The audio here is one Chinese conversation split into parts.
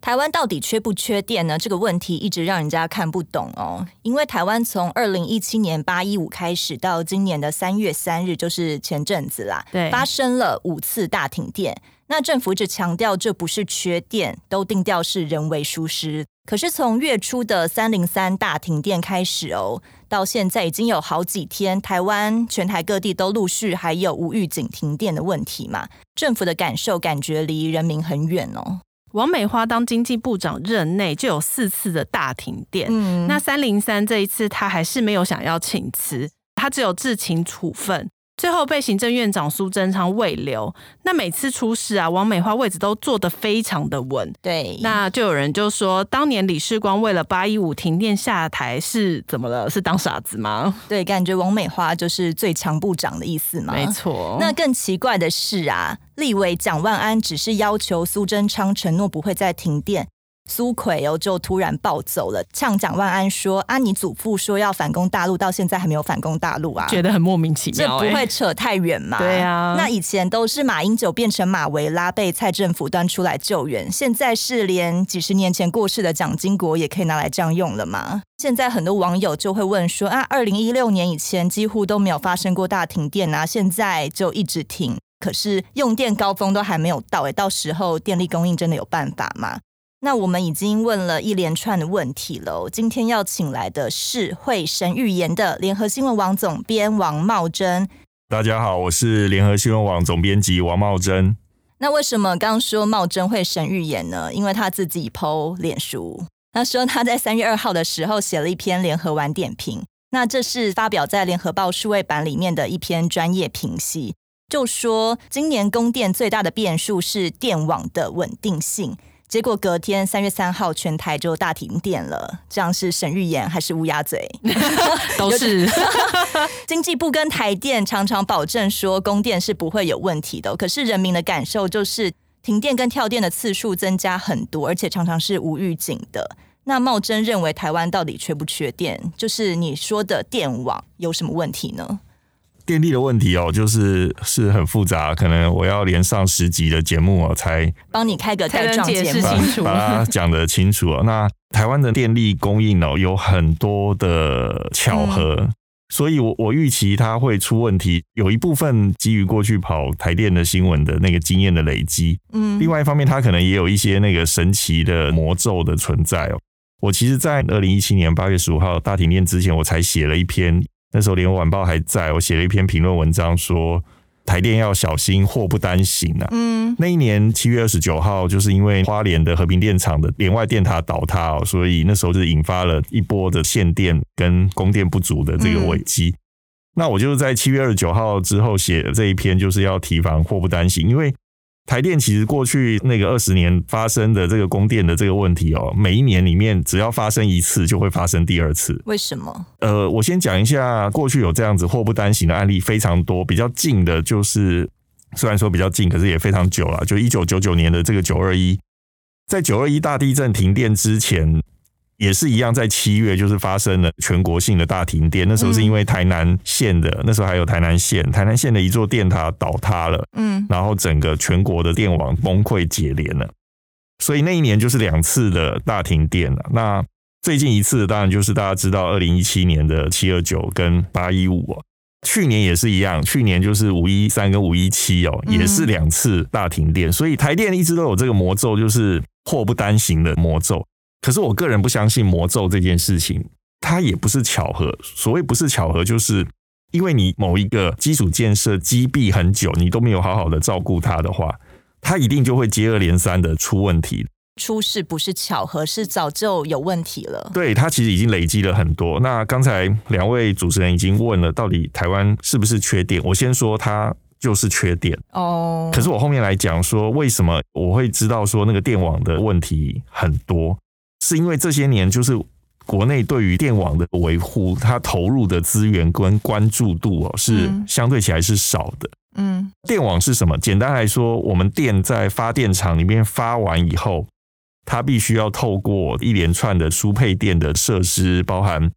台湾到底缺不缺电呢？这个问题一直让人家看不懂哦。因为台湾从二零一七年八一五开始到今年的三月三日，就是前阵子啦，对，发生了五次大停电。那政府一直强调这不是缺电，都定调是人为疏失。可是从月初的三零三大停电开始哦，到现在已经有好几天，台湾全台各地都陆续还有无预警停电的问题嘛。政府的感受感觉离人民很远哦。王美花当经济部长任内就有四次的大停电，嗯，那三零三这一次他还是没有想要请辞，他只有自请处分。最后被行政院长苏贞昌慰留。那每次出事啊，王美花位置都坐得非常的稳。对，那就有人就说，当年李世光为了八一五停电下台是怎么了？是当傻子吗？对，感觉王美花就是最强部长的意思嘛。没错。那更奇怪的是啊，立委蒋万安只是要求苏贞昌承诺不会再停电。苏奎哦，就突然暴走了，呛蒋万安说：“啊，你祖父说要反攻大陆，到现在还没有反攻大陆啊？”觉得很莫名其妙，欸，这不会扯太远嘛？对啊，那以前都是马英九变成马维拉被蔡政府端出来救援，现在是连几十年前过世的蒋经国也可以拿来这样用了吗？现在很多网友就会问说：“啊，二零一六年以前几乎都没有发生过大停电啊，现在就一直停，可是用电高峰都还没有到，哎，到时候电力供应真的有办法吗？”那我们已经问了一连串的问题了。今天要请来的是会神预言的联合新闻网总编王茂珍。大家好，我是联合新闻网总编辑王茂珍。那为什么刚说茂珍会神预言呢？因为他自己 PO 脸书，他说他在三月二号的时候写了一篇联合晚点评。那这是发表在联合报数位版里面的一篇专业评析，就说今年供电最大的变数是电网的稳定性。结果隔天三月三号，全台就大停电了。这样是神预言还是乌鸦嘴？都是。经济部跟台电常常保证说供电是不会有问题的，可是人民的感受就是停电跟跳电的次数增加很多，而且常常是无预警的。那茂贞认为台湾到底缺不缺电？就是你说的电网有什么问题呢？电力的问题哦，就是是很复杂，可能我要连上十集的节目哦，才帮你开个带状解释清楚，把它讲得清楚哦。那台湾的电力供应哦，有很多的巧合，嗯、所以我我预期它会出问题。有一部分基于过去跑台电的新闻的那个经验的累积，嗯，另外一方面，它可能也有一些那个神奇的魔咒的存在哦。我其实，在二零一七年八月十五号大停电之前，我才写了一篇。那时候《联合晚报》还在，我写了一篇评论文章，说台电要小心，祸不单行啊。嗯，那一年七月二十九号，就是因为花莲的和平电厂的连外电塔倒塌哦，所以那时候就引发了一波的限电跟供电不足的这个危机。嗯、那我就在七月二十九号之后写的这一篇，就是要提防祸不单行，因为。台电其实过去那个二十年发生的这个供电的这个问题哦，每一年里面只要发生一次，就会发生第二次。为什么？呃，我先讲一下过去有这样子祸不单行的案例非常多，比较近的就是虽然说比较近，可是也非常久了，就一九九九年的这个九二一，在九二一大地震停电之前。也是一样，在七月就是发生了全国性的大停电。那时候是因为台南县的，那时候还有台南县，台南县的一座电塔倒塌了，嗯，然后整个全国的电网崩溃解联了。所以那一年就是两次的大停电了。那最近一次当然就是大家知道，二零一七年的七二九跟八一五，去年也是一样，去年就是五一三跟五一七哦，也是两次大停电。所以台电一直都有这个魔咒，就是祸不单行的魔咒。可是我个人不相信魔咒这件事情，它也不是巧合。所谓不是巧合，就是因为你某一个基础建设积毙很久，你都没有好好的照顾它的话，它一定就会接二连三的出问题。出事不是巧合，是早就有问题了。对，它其实已经累积了很多。那刚才两位主持人已经问了，到底台湾是不是缺点？我先说它就是缺电哦。可是我后面来讲说，为什么我会知道说那个电网的问题很多？是因为这些年，就是国内对于电网的维护，它投入的资源跟关注度哦，是相对起来是少的。嗯，电网是什么？简单来说，我们电在发电厂里面发完以后，它必须要透过一连串的输配电的设施，包含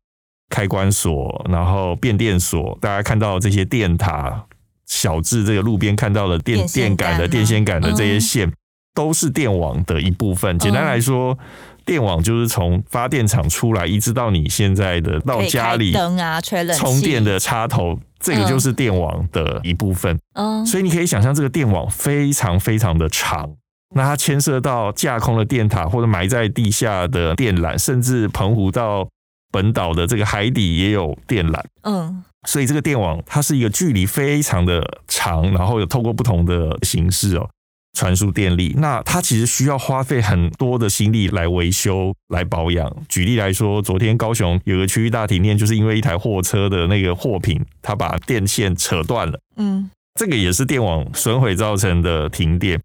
开关锁，然后变电所。大家看到这些电塔，小至这个路边看到的电电杆的电线杆的这些线，嗯、都是电网的一部分。简单来说。嗯电网就是从发电厂出来，一直到你现在的到家里灯啊、吹冷气、充电的插头，这个就是电网的一部分。嗯，所以你可以想象这个电网非常非常的长，那它牵涉到架空的电塔或者埋在地下的电缆，甚至澎湖到本岛的这个海底也有电缆。嗯，所以这个电网它是一个距离非常的长，然后有透过不同的形式哦。传输电力，那它其实需要花费很多的心力来维修、来保养。举例来说，昨天高雄有个区域大停电，就是因为一台货车的那个货品，它把电线扯断了。嗯，这个也是电网损毁造成的停电。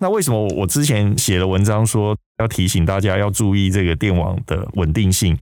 那为什么我之前写了文章说要提醒大家要注意这个电网的稳定性？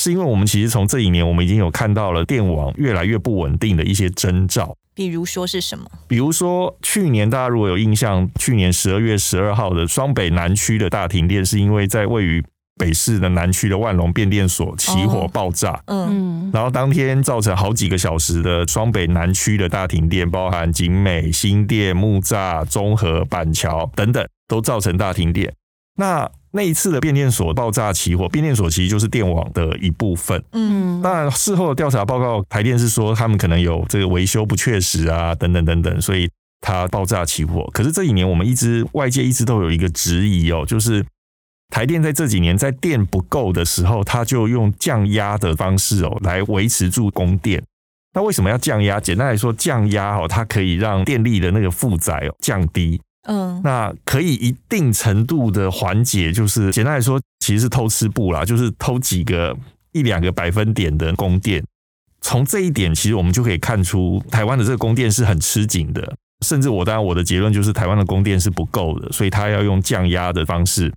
是因为我们其实从这一年，我们已经有看到了电网越来越不稳定的一些征兆。比如说是什么？比如说去年大家如果有印象，去年十二月十二号的双北南区的大停电，是因为在位于北市的南区的万隆变电所起火爆炸。嗯，然后当天造成好几个小时的双北南区的大停电，包含景美、新店、木栅、中和、板桥等等，都造成大停电。那那一次的变电所爆炸起火，变电所其实就是电网的一部分。嗯，当然事后的调查报告，台电是说他们可能有这个维修不确实啊，等等等等，所以它爆炸起火。可是这几年我们一直外界一直都有一个质疑哦，就是台电在这几年在电不够的时候，它就用降压的方式哦来维持住供电。那为什么要降压？简单来说，降压哦，它可以让电力的那个负载哦降低。嗯，那可以一定程度的缓解，就是简单来说，其实是偷吃布啦，就是偷几个一两个百分点的供电。从这一点，其实我们就可以看出，台湾的这个供电是很吃紧的。甚至我当然我的结论就是，台湾的供电是不够的，所以他要用降压的方式，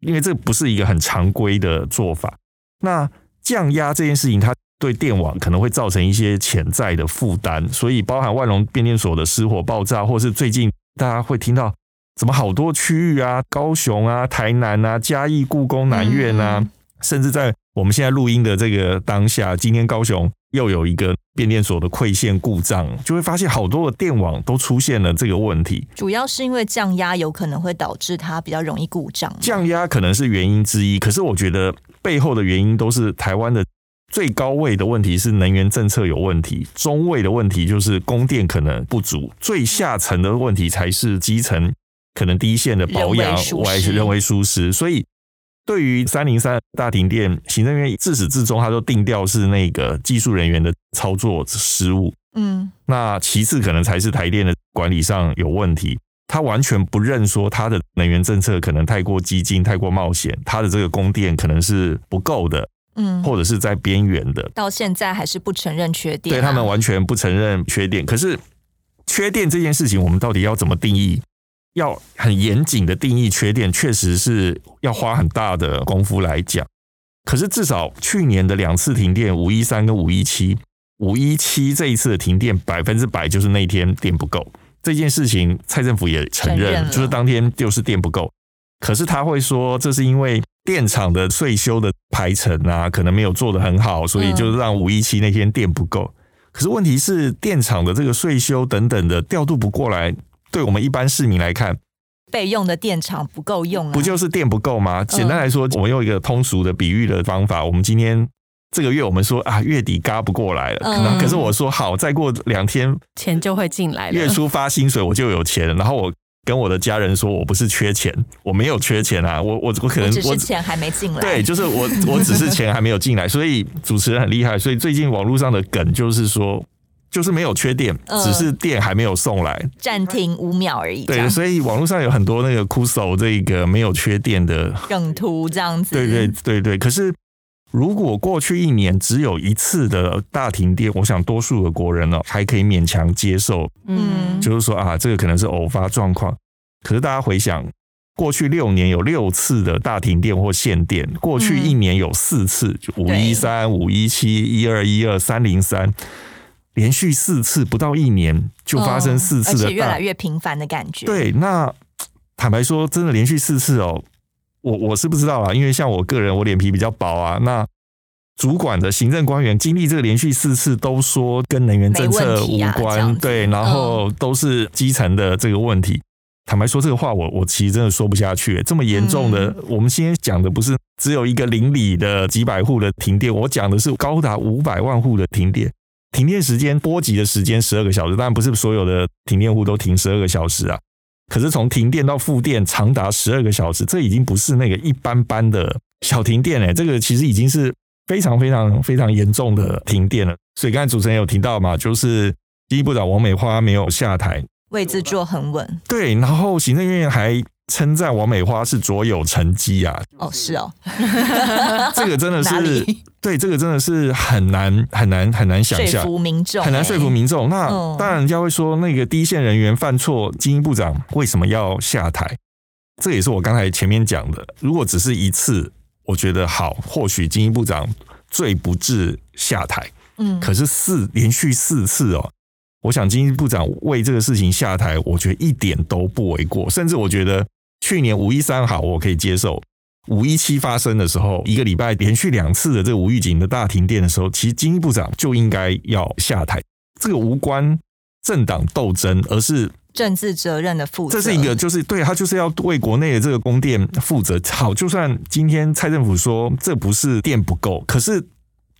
因为这不是一个很常规的做法。那降压这件事情，它对电网可能会造成一些潜在的负担，所以包含万隆变电所的失火爆炸，或是最近。大家会听到怎么好多区域啊，高雄啊、台南啊、嘉义、故宫南院啊，嗯、甚至在我们现在录音的这个当下，今天高雄又有一个变电所的馈线故障，就会发现好多的电网都出现了这个问题。主要是因为降压有可能会导致它比较容易故障，降压可能是原因之一，可是我觉得背后的原因都是台湾的。最高位的问题是能源政策有问题，中位的问题就是供电可能不足，最下层的问题才是基层可能第一线的保养我还是认为疏失。所以，对于三零三大停电，行政院自始至终他都定调是那个技术人员的操作失误。嗯，那其次可能才是台电的管理上有问题，他完全不认说他的能源政策可能太过激进、太过冒险，他的这个供电可能是不够的。嗯，或者是在边缘的，到现在还是不承认缺点啊，对他们完全不承认缺点。可是缺电这件事情，我们到底要怎么定义？要很严谨的定义缺点，确实是要花很大的功夫来讲。可是至少去年的两次停电，五一三跟五一七，五一七这一次的停电百分之百就是那天电不够这件事情，蔡政府也承认，承认就是当天就是电不够。可是他会说，这是因为。电厂的税修的排程啊，可能没有做得很好，所以就让五一七那天电不够。嗯、可是问题是，电厂的这个税修等等的调度不过来，对我们一般市民来看，备用的电厂不够用啊，不就是电不够吗？简单来说，我们用一个通俗的比喻的方法，我们今天这个月我们说啊，月底嘎不过来了，嗯、可是我说好，再过两天钱就会进来了，月初发薪水我就有钱，然后我。跟我的家人说，我不是缺钱，我没有缺钱啊，我我我可能我只是钱还没进来，对，就是我我只是钱还没有进来，所以主持人很厉害，所以最近网络上的梗就是说，就是没有缺电，呃、只是电还没有送来，暂停五秒而已。对，所以网络上有很多那个酷手这个没有缺电的梗图这样子，对对对对，可是。如果过去一年只有一次的大停电，我想多数的国人呢还可以勉强接受，嗯，就是说啊，这个可能是偶发状况。可是大家回想，过去六年有六次的大停电或限电，过去一年有四次，就五一三、五一七、一二一二、三零三，连续四次不到一年就发生四次的、嗯，而且越来越频繁的感觉。对，那坦白说，真的连续四次哦，我我是不知道啦，因为像我个人，我脸皮比较薄啊。那主管的行政官员经历这个连续四次，都说跟能源政策无关，啊、对，然后都是基层的这个问题。嗯坦白说，这个话我我其实真的说不下去。这么严重的，我们今天讲的不是只有一个邻里的几百户的停电，我讲的是高达五百万户的停电。停电时间波及的时间十二个小时，当然不是所有的停电户都停十二个小时啊。可是从停电到复电长达十二个小时，这已经不是那个一般般的小停电哎，这个其实已经是非常非常非常严重的停电了。所以刚才主持人有提到嘛，就是第一部长王美花没有下台。位置坐很稳，对，然后行政院还称赞王美花是卓有成绩啊。哦，是哦，这个真的是，里对，这个真的是很难很难很难想象，说服民众，很难说服民众。那当然，人家会说那个第一线人员犯错，精英部长为什么要下台？这也是我刚才前面讲的。如果只是一次，我觉得好，或许精英部长最不至下台。嗯，可是四连续四次哦。我想经济部长为这个事情下台，我觉得一点都不为过。甚至我觉得去年五一三好，我可以接受。五一七发生的时候，一个礼拜连续两次的这个无预警的大停电的时候，其实经济部长就应该要下台。这个无关政党斗争，而是政治责任的负责。这是一个，就是对他就是要为国内的这个供电负责。好，就算今天蔡政府说这不是电不够，可是。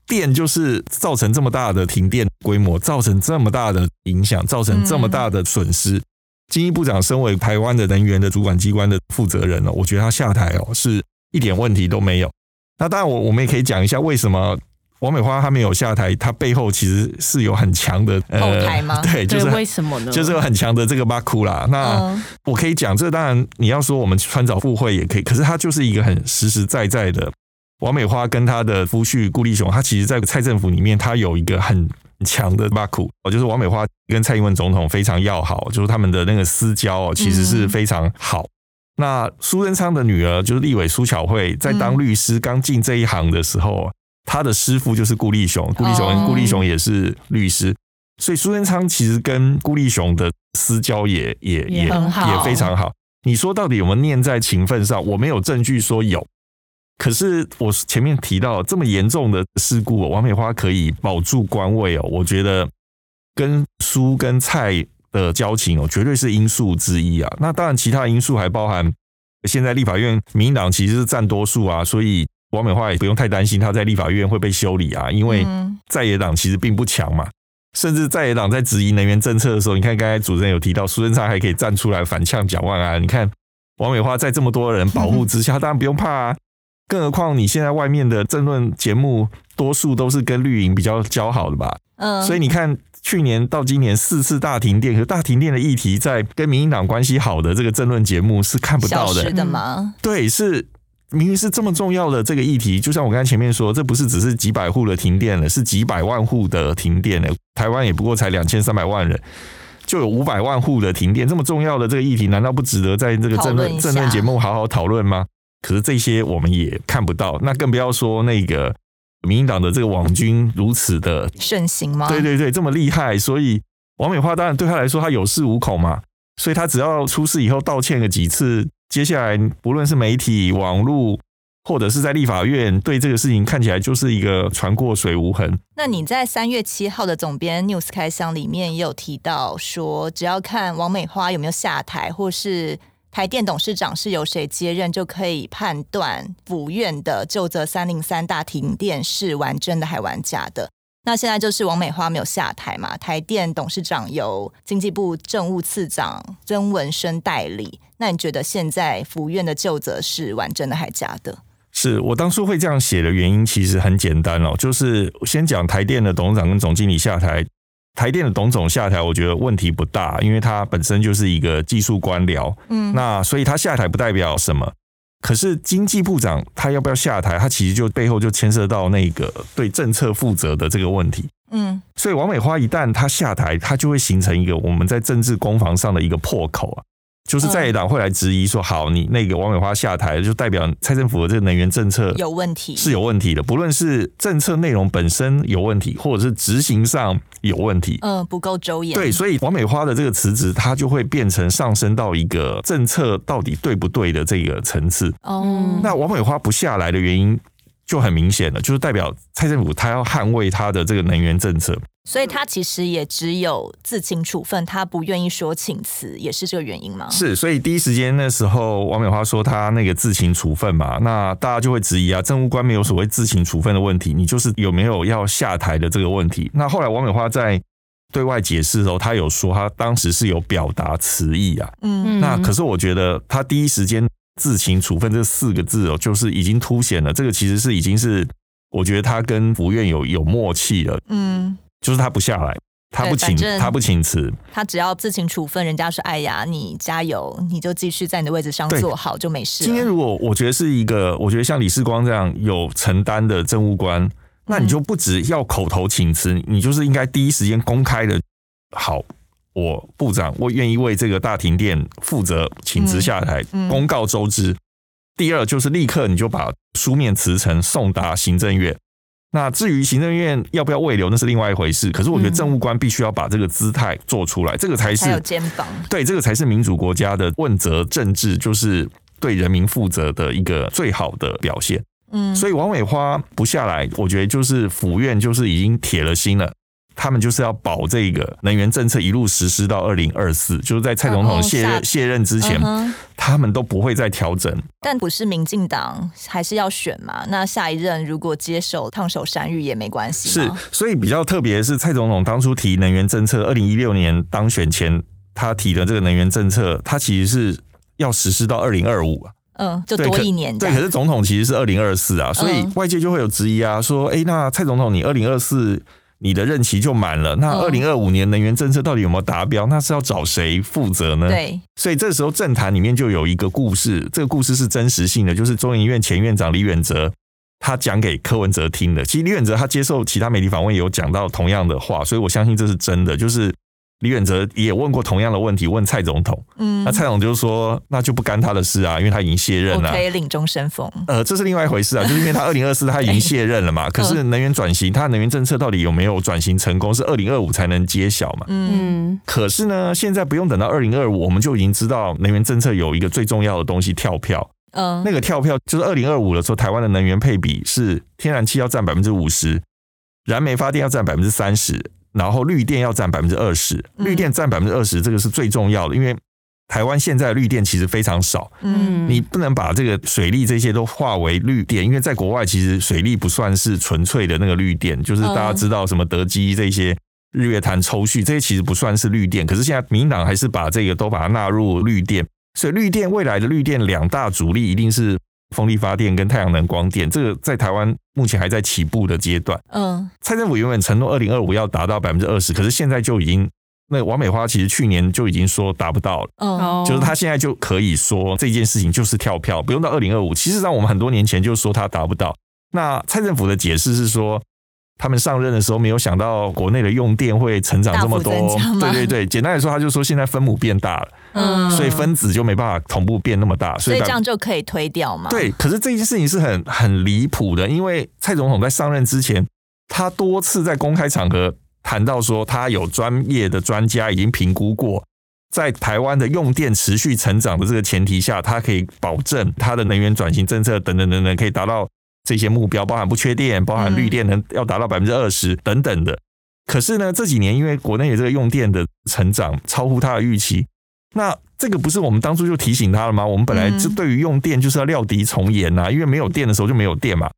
电就是造成这么大的停电规模，造成这么大的影响，造成这么大的损失。嗯、经济部长身为台湾的能源的主管机关的负责人哦，我觉得他下台哦是一点问题都没有。那当然，我我们也可以讲一下为什么王美花她没有下台，她背后其实是有很强的后台吗？对，就是为什么呢？就是有很强的这个巴库啦。那我可以讲，这当然你要说我们穿凿附会也可以，可是他就是一个很实实在在的。王美花跟她的夫婿顾立雄，他其实在蔡政府里面，他有一个很强的巴库哦，就是王美花跟蔡英文总统非常要好，就是他们的那个私交哦，其实是非常好。嗯、那苏贞昌的女儿就是立委苏巧慧，在当律师刚进这一行的时候，她的师傅就是顾立雄，顾立雄顾立雄也是律师，所以苏贞昌其实跟顾立雄的私交也也也也，也非常好。你说到底有没有念在情分上？我没有证据说有。可是我前面提到这么严重的事故，王美花可以保住官位哦，我觉得跟苏跟蔡的交情哦，绝对是因素之一啊。那当然，其他因素还包含现在立法院民进党其实是占多数啊，所以王美花也不用太担心他在立法院会被修理啊，因为在野党其实并不强嘛。甚至在野党在质疑能源政策的时候，你看刚才主持人有提到苏贞昌还可以站出来反呛蒋万安，你看王美花在这么多人保护之下，当然不用怕啊。更何况你现在外面的政论节目，多数都是跟绿营比较交好的吧？嗯，所以你看去年到今年四次大停电，可大停电的议题在跟民进党关系好的这个政论节目是看不到的。是的吗？对，是明明是这么重要的这个议题，就像我刚才前面说，这不是只是几百户的停电了，是几百万户的停电了。台湾也不过才两千三百万人，就有五百万户的停电，这么重要的这个议题，难道不值得在这个政论政论节目好好讨论吗？可是这些我们也看不到，那更不要说那个民进党的这个网军如此的盛行吗？对对对，这么厉害，所以王美花当然对他来说他有恃无恐嘛，所以他只要出事以后道歉个几次，接下来不论是媒体、网络或者是在立法院，对这个事情看起来就是一个船过水无痕。那你在三月七号的总编 News 开箱里面也有提到说，只要看王美花有没有下台，或是。台电董事长是由谁接任，就可以判断府院的旧责三零三大停电是玩真的还玩假的。那现在就是王美花没有下台嘛，台电董事长由经济部政务次长曾文生代理。那你觉得现在府院的旧责是玩真的还假的？是我当初会这样写的原因，其实很简单哦，就是先讲台电的董事长跟总经理下台。台电的董总下台，我觉得问题不大，因为他本身就是一个技术官僚，嗯，那所以他下台不代表什么。可是经济部长他要不要下台，他其实就背后就牵涉到那个对政策负责的这个问题，嗯，所以王美花一旦他下台，他就会形成一个我们在政治攻防上的一个破口啊，就是在野党会来质疑说，好，你那个王美花下台，就代表蔡政府的这个能源政策有问题，是有问题的，不论是政策内容本身有问题，或者是执行上。有问题，嗯，不够周延。对，所以王美花的这个辞职，它就会变成上升到一个政策到底对不对的这个层次。哦，那王美花不下来的原因就很明显了，就是代表蔡政府他要捍卫他的这个能源政策。所以他其实也只有自请处分，他不愿意说请辞，也是这个原因吗？是，所以第一时间那时候王美花说他那个自请处分嘛，那大家就会质疑啊，政务官没有所谓自请处分的问题，你就是有没有要下台的这个问题。那后来王美花在对外解释的时候，他有说他当时是有表达词意啊，嗯，那可是我觉得他第一时间自行处分这四个字哦，就是已经凸显了这个其实是已经是我觉得他跟福院有有默契了，嗯。就是他不下来，他不请，他不请辞，他只要自请处分。人家说：“哎呀，你加油，你就继续在你的位置上做好，就没事。”今天如果我觉得是一个，我觉得像李世光这样有承担的政务官，那你就不只要口头请辞，你就是应该第一时间公开的。好，我部长，我愿意为这个大停电负责，请辞下台，公告周知。第二就是立刻你就把书面辞呈送达行政院。那至于行政院要不要慰留，那是另外一回事。可是我觉得政务官必须要把这个姿态做出来，这个才是才有肩膀。对，这个才是民主国家的问责政治，就是对人民负责的一个最好的表现。嗯，所以王美花不下来，我觉得就是府院就是已经铁了心了。他们就是要保这个能源政策一路实施到二零二四，就是在蔡总统卸任卸任之前，他们都不会再调整。但不是民进党还是要选嘛？那下一任如果接手烫手山芋也没关系。是，所以比较特别的是，蔡总统当初提能源政策，二零一六年当选前他提的这个能源政策，他其实是要实施到二零二五啊。嗯，就多一年。对，可是总统其实是二零二四啊，所以外界就会有质疑啊，说，哎，那蔡总统你二零二四。你的任期就满了，那二零二五年能源政策到底有没有达标？那是要找谁负责呢？对，所以这时候政坛里面就有一个故事，这个故事是真实性的，就是中研院前院长李远哲他讲给柯文哲听的。其实李远哲他接受其他媒体访问也有讲到同样的话，所以我相信这是真的，就是。李远哲也问过同样的问题，问蔡总统，嗯，那蔡总就说，那就不干他的事啊，因为他已经卸任了，可以领终身俸。呃，这是另外一回事啊，就是因为他二零二四他已经卸任了嘛，可是能源转型，他能源政策到底有没有转型成功，是二零二五才能揭晓嘛。嗯，可是呢，现在不用等到二零二五，我们就已经知道能源政策有一个最重要的东西跳票，嗯，那个跳票就是二零二五的时候，台湾的能源配比是天然气要占百分之五十，燃煤发电要占百分之三十。然后绿电要占百分之二十，绿电占百分之二十，这个是最重要的，因为台湾现在绿电其实非常少，嗯，你不能把这个水利这些都化为绿电，因为在国外其实水利不算是纯粹的那个绿电，就是大家知道什么德基这些日月潭抽蓄这些其实不算是绿电，可是现在民党还是把这个都把它纳入绿电，所以绿电未来的绿电两大主力一定是。风力发电跟太阳能光电，这个在台湾目前还在起步的阶段。嗯，蔡政府原本承诺二零二五要达到百分之二十，可是现在就已经，那王美花其实去年就已经说达不到了。哦，就是他现在就可以说这件事情就是跳票，不用到二零二五。其实上我们很多年前就说他达不到。那蔡政府的解释是说。他们上任的时候没有想到国内的用电会成长这么多，对对对，简单来说，他就说现在分母变大了，嗯，所以分子就没办法同步变那么大，所以这样就可以推掉嘛。对，可是这件事情是很很离谱的，因为蔡总统在上任之前，他多次在公开场合谈到说，他有专业的专家已经评估过，在台湾的用电持续成长的这个前提下，他可以保证他的能源转型政策等等等等可以达到。这些目标包含不缺电，包含绿电能要达到百分之二十等等的。可是呢，这几年因为国内的这个用电的成长超乎他的预期，那这个不是我们当初就提醒他了吗？我们本来就对于用电就是要料敌从严呐，因为没有电的时候就没有电嘛。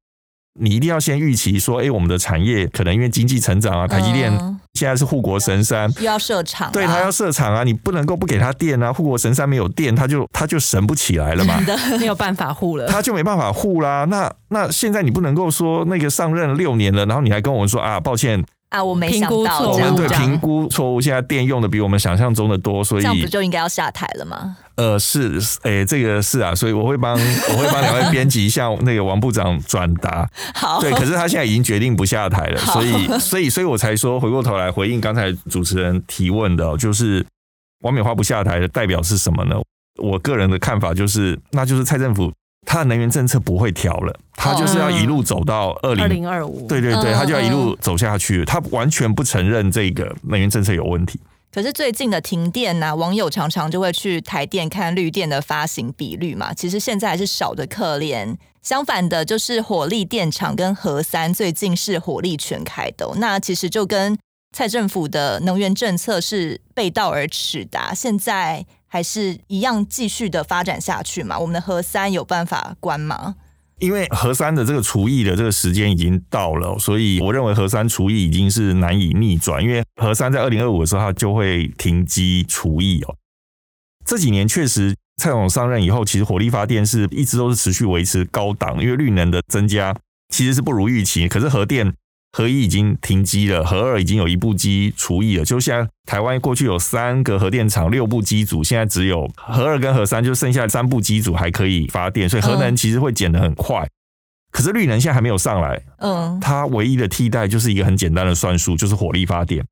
你一定要先预期说，哎，我们的产业可能因为经济成长啊，台积电现在是护国神山，又要设厂，对，他要设厂啊，你不能够不给他电啊，护国神山没有电，他就他就神不起来了嘛，没有办法护了，他就没办法护啦。那那现在你不能够说那个上任六年了，然后你还跟我们说啊，抱歉。啊，我没想到，我们对评估错误，现在电用的比我们想象中的多，所以这样不就应该要下台了吗？呃，是，诶、欸，这个是啊，所以我会帮我会帮两位编辑向那个王部长转达。好，对，可是他现在已经决定不下台了，所以，所以，所以我才说回过头来回应刚才主持人提问的，就是王美花不下台的代表是什么呢？我个人的看法就是，那就是蔡政府它的能源政策不会调了，它就是要一路走到二零二零二五。对对对，它就要一路走下去，它完全不承认这个能源政策有问题。可是最近的停电呢、啊，网友常常就会去台电看绿电的发行比率嘛。其实现在还是少的可怜。相反的，就是火力电厂跟核三最近是火力全开的、哦。那其实就跟蔡政府的能源政策是背道而驰的、啊。现在还是一样继续的发展下去嘛？我们的核三有办法关吗？因为核三的这个除役的这个时间已经到了，所以我认为核三除役已经是难以逆转。因为核三在二零二五的时候，它就会停机除役哦。这几年确实，蔡总上任以后，其实火力发电是一直都是持续维持高档，因为绿能的增加其实是不如预期。可是核电。核一已经停机了，核二已经有一部机除役了。就像台湾过去有三个核电厂，六部机组，现在只有核二跟核三，就剩下三部机组还可以发电，所以核能其实会减得很快。可是绿能现在还没有上来，嗯，它唯一的替代就是一个很简单的算术，就是火力发电，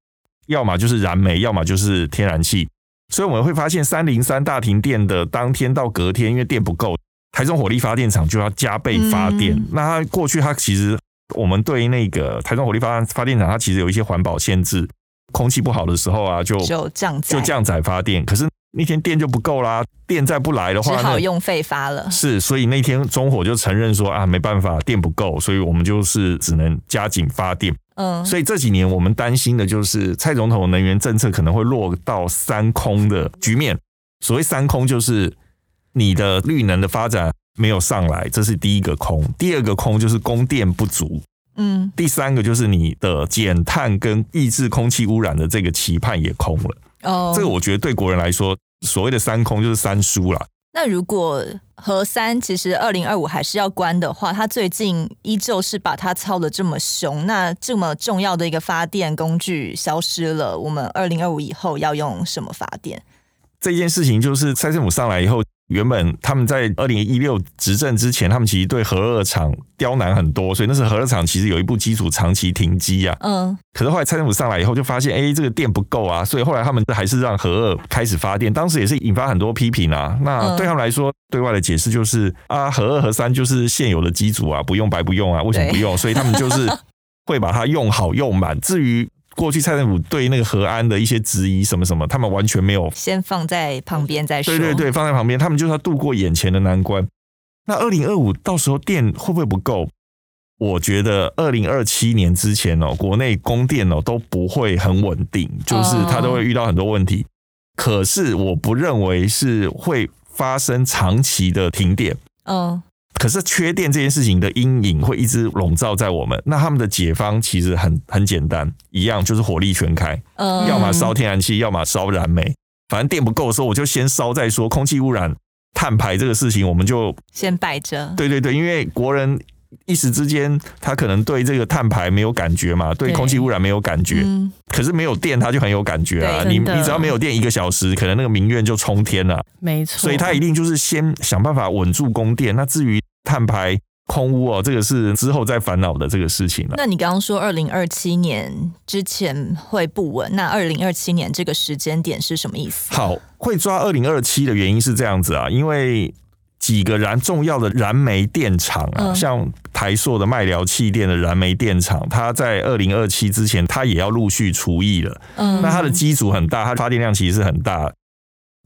要么就是燃煤，要么就是天然气。所以我们会发现，三零三大停电的当天到隔天，因为电不够，台中火力发电厂就要加倍发电。嗯、那它过去它其实。我们对那个台中火力发发电厂，它其实有一些环保限制，空气不好的时候啊，就就降载，就降载发电。可是那天电就不够啦，电再不来的话，只好用废发了。是，所以那天中火就承认说啊，没办法，电不够，所以我们就是只能加紧发电。嗯，所以这几年我们担心的就是蔡总统能源政策可能会落到三空的局面。所谓三空，就是你的绿能的发展。没有上来，这是第一个空。第二个空就是供电不足，嗯。第三个就是你的减碳跟抑制空气污染的这个期盼也空了。哦，这个我觉得对国人来说，所谓的三空就是三输啦。那如果核三其实二零二五还是要关的话，它最近依旧是把它操的这么凶，那这么重要的一个发电工具消失了，我们二零二五以后要用什么发电？这件事情就是蔡政府上来以后。原本他们在二零一六执政之前，他们其实对核二厂刁难很多，所以那时候核二厂其实有一部机组长期停机啊。嗯。可是后来蔡政府上来以后，就发现哎，这个电不够啊，所以后来他们还是让核二开始发电。当时也是引发很多批评啊。那对他们来说，对外的解释就是啊，核二核三就是现有的机组啊，不用白不用啊，为什么不用？所以他们就是会把它用好用满。至于。过去蔡政府对那个核安的一些质疑什么什么，他们完全没有先放在旁边再说。对对对，放在旁边，他们就是要度过眼前的难关。那二零二五到时候电会不会不够？我觉得二零二七年之前哦，国内供电哦都不会很稳定，就是它都会遇到很多问题。可是我不认为是会发生长期的停电。嗯。可是缺电这件事情的阴影会一直笼罩在我们。那他们的解方其实很很简单，一样就是火力全开，嗯，要么烧天然气，要么烧燃煤。反正电不够的时候，我就先烧再说。空气污染、碳排这个事情，我们就先摆着。对对对，因为国人。一时之间，他可能对这个碳排没有感觉嘛，对空气污染没有感觉，嗯、可是没有电他就很有感觉啊。你你只要没有电一个小时，可能那个民怨就冲天了。没错，所以他一定就是先想办法稳住供电。那至于碳排、空污哦，这个是之后再烦恼的这个事情了。那你刚刚说二零二七年之前会不稳，那二零二七年这个时间点是什么意思？好，会抓二零二七的原因是这样子啊，因为。几个燃重要的燃煤电厂啊，像台塑的麦寮气电的燃煤电厂，它在二零二七之前，它也要陆续除役了。嗯，那它的机组很大，它发电量其实是很大。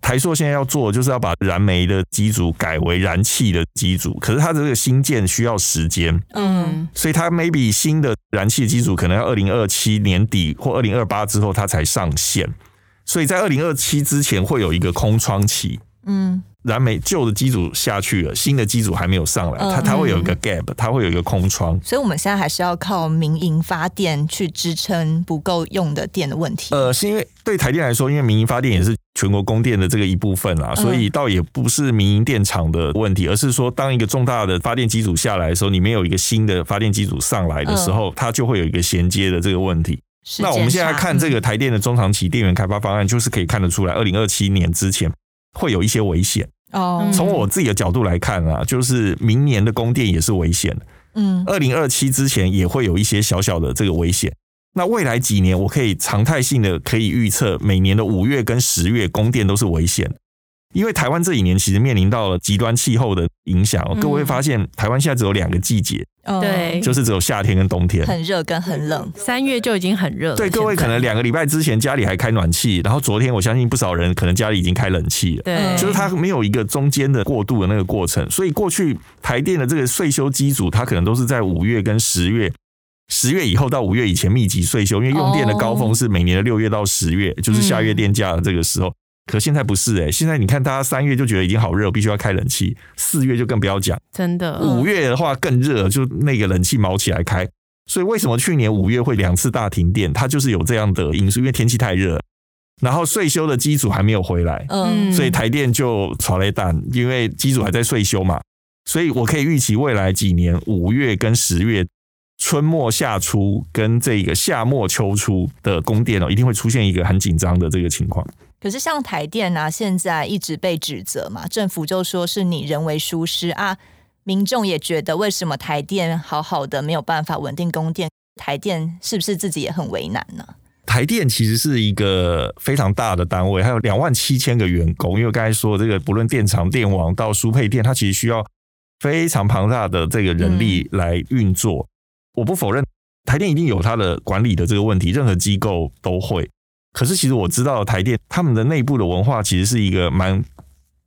台塑现在要做，就是要把燃煤的机组改为燃气的机组，可是它这个新建需要时间。嗯，所以它 maybe 新的燃气机组可能要二零二七年底或二零二八之后它才上线，所以在二零二七之前会有一个空窗期。嗯。燃煤旧的机组下去了，新的机组还没有上来，它它会有一个 gap，它会有一个空窗，所以我们现在还是要靠民营发电去支撑不够用的电的问题。呃，是因为对台电来说，因为民营发电也是全国供电的这个一部分啊，所以倒也不是民营电厂的问题，而是说当一个重大的发电机组下来的时候，你没有一个新的发电机组上来的时候，它就会有一个衔接的这个问题。那我们现在看这个台电的中长期电源开发方案，就是可以看得出来，二零二七年之前会有一些危险。哦，从我自己的角度来看啊，就是明年的供电也是危险的。嗯，二零二七之前也会有一些小小的这个危险。那未来几年，我可以常态性的可以预测，每年的五月跟十月供电都是危险的，因为台湾这几年其实面临到了极端气候的影响，各位会发现台湾现在只有两个季节，对，就是只有夏天跟冬天，很热跟很冷。三月就已经很热了。对，各位可能两个礼拜之前家里还开暖气，然后昨天我相信不少人可能家里已经开冷气了。对，就是它没有一个中间的过渡的那个过程，所以过去台电的这个税修机组，它可能都是在五月跟十月，十月以后到五月以前密集税修，因为用电的高峰是每年的六月到十月，就是下月电价的这个时候。可现在不是哎、欸，现在你看，大家三月就觉得已经好热，必须要开冷气；四月就更不要讲，真的。五月的话更热，就那个冷气卯起来开。所以为什么去年五月会两次大停电？它就是有这样的因素，因为天气太热，然后税修的机组还没有回来，嗯，所以台电就炒雷弹，因为机组还在税修嘛。所以我可以预期未来几年五月跟十月。春末夏初跟这个夏末秋初的供电哦，一定会出现一个很紧张的这个情况。可是像台电啊，现在一直被指责嘛，政府就说是你人为疏失啊，民众也觉得为什么台电好好的没有办法稳定供电？台电是不是自己也很为难呢？台电其实是一个非常大的单位，还有两万七千个员工。因为我刚才说这个，不论电厂、电网到输配电，它其实需要非常庞大的这个人力来运作。嗯我不否认台电一定有它的管理的这个问题，任何机构都会。可是其实我知道台电他们的内部的文化其实是一个蛮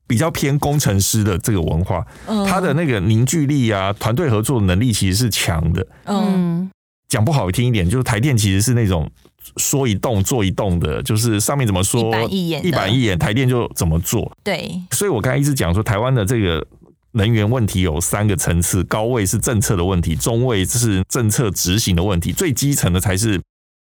比较偏工程师的这个文化，他的那个凝聚力啊，团队合作能力其实是强的。嗯，讲不好听一点，就是台电其实是那种说一动做一动的，就是上面怎么说一板一眼，一板一眼，台电就怎么做。对，所以我刚才一直讲说台湾的这个。能源问题有三个层次，高位是政策的问题，中位是政策执行的问题，最基层的才是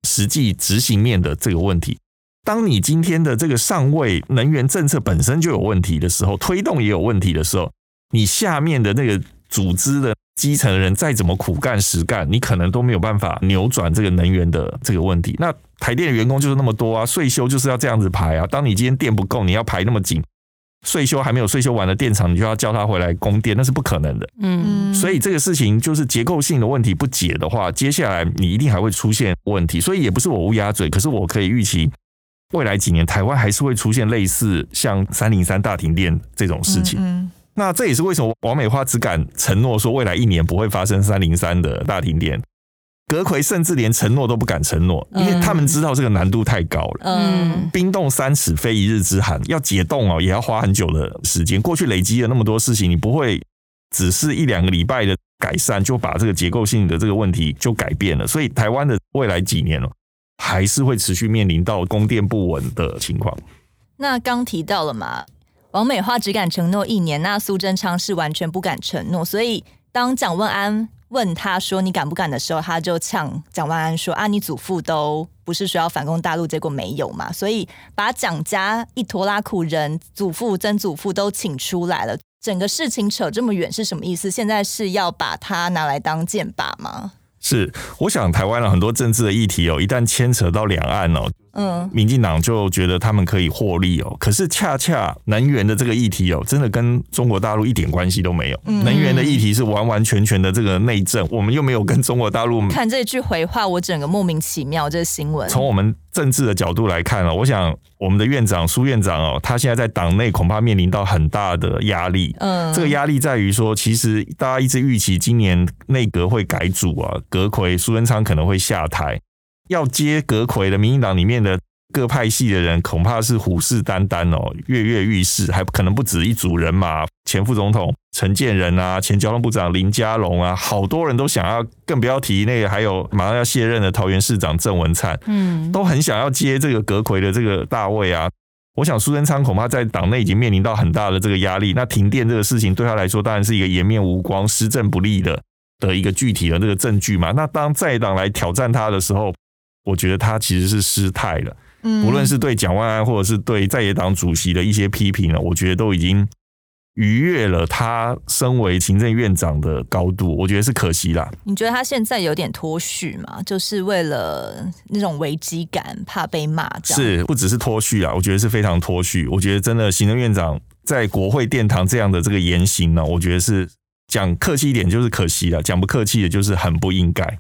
实际执行面的这个问题。当你今天的这个上位能源政策本身就有问题的时候，推动也有问题的时候，你下面的那个组织的基层的人再怎么苦干实干，你可能都没有办法扭转这个能源的这个问题。那台电员工就是那么多啊，税修就是要这样子排啊。当你今天电不够，你要排那么紧。岁修还没有岁修完的电厂，你就要叫他回来供电，那是不可能的。嗯，所以这个事情就是结构性的问题不解的话，接下来你一定还会出现问题。所以也不是我乌鸦嘴，可是我可以预期未来几年台湾还是会出现类似像三零三大停电这种事情。嗯，那这也是为什么王美花只敢承诺说未来一年不会发生三零三的大停电。阁揆甚至连承诺都不敢承诺，因为他们知道这个难度太高了。嗯，冰冻三尺非一日之寒，要解冻哦，也要花很久的时间。过去累积了那么多事情，你不会只是一两个礼拜的改善就把这个结构性的这个问题就改变了。所以台湾的未来几年哦，还是会持续面临到供电不稳的情况。那刚提到了嘛，王美花只敢承诺一年，那苏贞昌是完全不敢承诺。所以当蒋万安。问他说：“你敢不敢？”的时候，他就呛蒋万安说：“啊，你祖父都不是说要反攻大陆，结果没有嘛？所以把蒋家一拖拉苦人，祖父、曾祖父都请出来了，整个事情扯这么远是什么意思？现在是要把他拿来当箭靶吗？”是，我想台湾的很多政治的议题哦，一旦牵扯到两岸哦，嗯，民进党就觉得他们可以获利哦。可是恰恰能源的这个议题哦，真的跟中国大陆一点关系都没有。嗯、能源的议题是完完全全的这个内政，我们又没有跟中国大陆。看这句回话，我整个莫名其妙。这个新闻从我们。政治的角度来看啊，我想我们的院长苏院长哦，他现在在党内恐怕面临到很大的压力。嗯，这个压力在于说，其实大家一直预期今年内阁会改组啊，阁魁苏贞昌可能会下台，要接阁魁的民进党里面的。各派系的人恐怕是虎视眈眈哦，跃跃欲试，还可能不止一组人马。前副总统陈建仁啊，前交通部长林佳龙啊，好多人都想要，更不要提那个还有马上要卸任的桃园市长郑文灿，嗯，都很想要接这个阁魁的这个大位啊。我想苏贞昌恐怕在党内已经面临到很大的这个压力。那停电这个事情对他来说，当然是一个颜面无光、施政不利的的一个具体的这个证据嘛。那当在党来挑战他的时候，我觉得他其实是失态了。无论是对蒋万安，或者是对在野党主席的一些批评呢，我觉得都已经逾越了他身为行政院长的高度，我觉得是可惜啦。你觉得他现在有点脱序吗？就是为了那种危机感，怕被骂？是，不只是脱序啊，我觉得是非常脱序。我觉得真的行政院长在国会殿堂这样的这个言行呢，我觉得是讲客气一点就是可惜了，讲不客气的就是很不应该。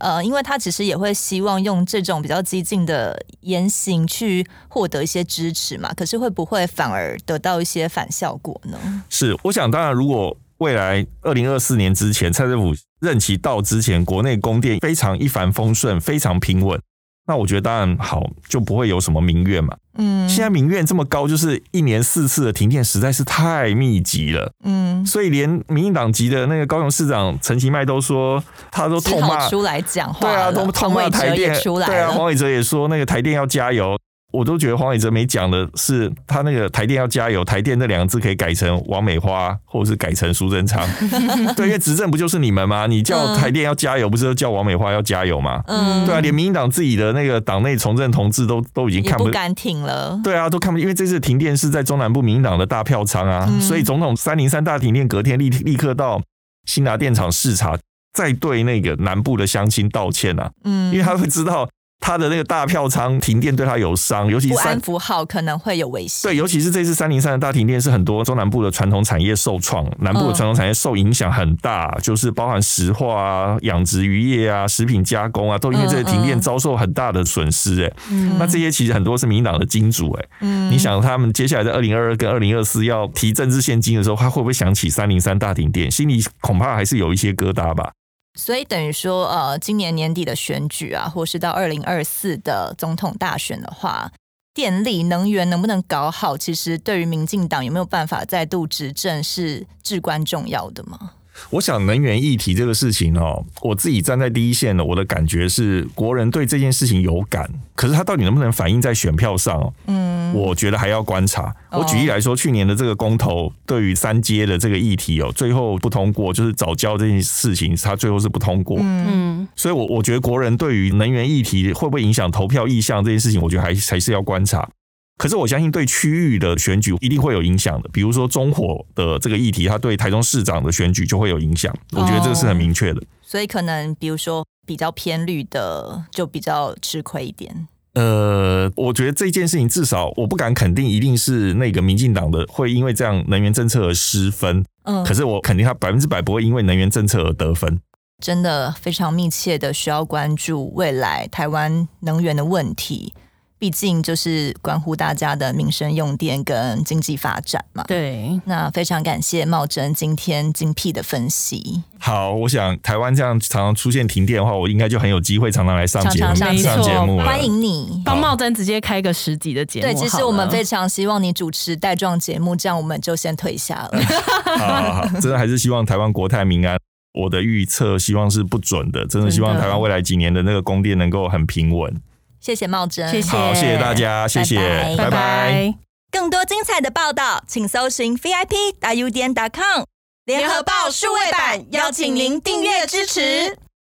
呃，因为他其实也会希望用这种比较激进的言行去获得一些支持嘛。可是会不会反而得到一些反效果呢？是，我想当然，如果未来二零二四年之前，蔡政府任期到之前，国内供电非常一帆风顺，非常平稳。那我觉得当然好，就不会有什么民怨嘛。嗯，现在民怨这么高，就是一年四次的停电实在是太密集了。嗯，所以连民进党籍的那个高雄市长陈其迈都说，他都痛骂出来讲话，对啊，都痛骂台电出来。对啊，黄伟哲也说那个台电要加油。我都觉得黄伟哲没讲的是，他那个台电要加油，台电那两个字可以改成王美花，或者是改成苏贞昌。对，因为执政不就是你们吗？你叫台电要加油，不是叫王美花要加油吗？嗯，对啊，连民进党自己的那个党内从政同志都都已经看不，不敢挺了。对啊，都看不，因为这次停电是在中南部民进党的大票仓啊，嗯、所以总统三零三大停电隔天立立刻到新达电厂视察，再对那个南部的乡亲道歉啊。嗯，因为他会知道。他的那个大票仓停电对他有伤，尤其是不安符号可能会有危险。对，尤其是这次三零三的大停电，是很多中南部的传统产业受创，南部的传统产业受影响很大，嗯、就是包含石化啊、养殖渔业啊、食品加工啊，都因为这个停电遭受很大的损失。哎，嗯，那这些其实很多是民进党的金主。哎，嗯，你想他们接下来在二零二二跟二零二四要提政治现金的时候，他会不会想起三零三大停电？心里恐怕还是有一些疙瘩吧。所以等于说，呃，今年年底的选举啊，或是到二零二四的总统大选的话，电力能源能不能搞好，其实对于民进党有没有办法再度执政是至关重要的吗？我想能源议题这个事情哦，我自己站在第一线的，我的感觉是国人对这件事情有感，可是他到底能不能反映在选票上？嗯，我觉得还要观察。我举例来说，去年的这个公投对于三阶的这个议题哦，最后不通过，就是早教这件事情，他最后是不通过。嗯，所以我我觉得国人对于能源议题会不会影响投票意向这件事情，我觉得还还是要观察。可是我相信对区域的选举一定会有影响的，比如说中火的这个议题，它对台中市长的选举就会有影响。我觉得这个是很明确的。所以可能比如说比较偏绿的就比较吃亏一点。呃，我觉得这件事情至少我不敢肯定一定是那个民进党的会因为这样能源政策而失分。嗯，可是我肯定他百分之百不会因为能源政策而得分。真的非常密切的需要关注未来台湾能源的问题。毕竟就是关乎大家的民生用电跟经济发展嘛。对，那非常感谢茂真今天精辟的分析。好，我想台湾这样常常出现停电的话，我应该就很有机会常常来上节目，上节目。欢迎你帮茂真直接开个十集的节目。对，其实我们非常希望你主持带状节目，这样我们就先退下了。好，好，好，真的还是希望台湾国泰民安。我的预测希望是不准的，真的希望台湾未来几年的那个供电能够很平稳。谢谢茂真，谢谢，好，谢谢大家，谢谢，拜拜。拜拜。更多精彩的报道，请搜寻 VIP 大 U 点 com 联合报数位版，邀请您订阅支持。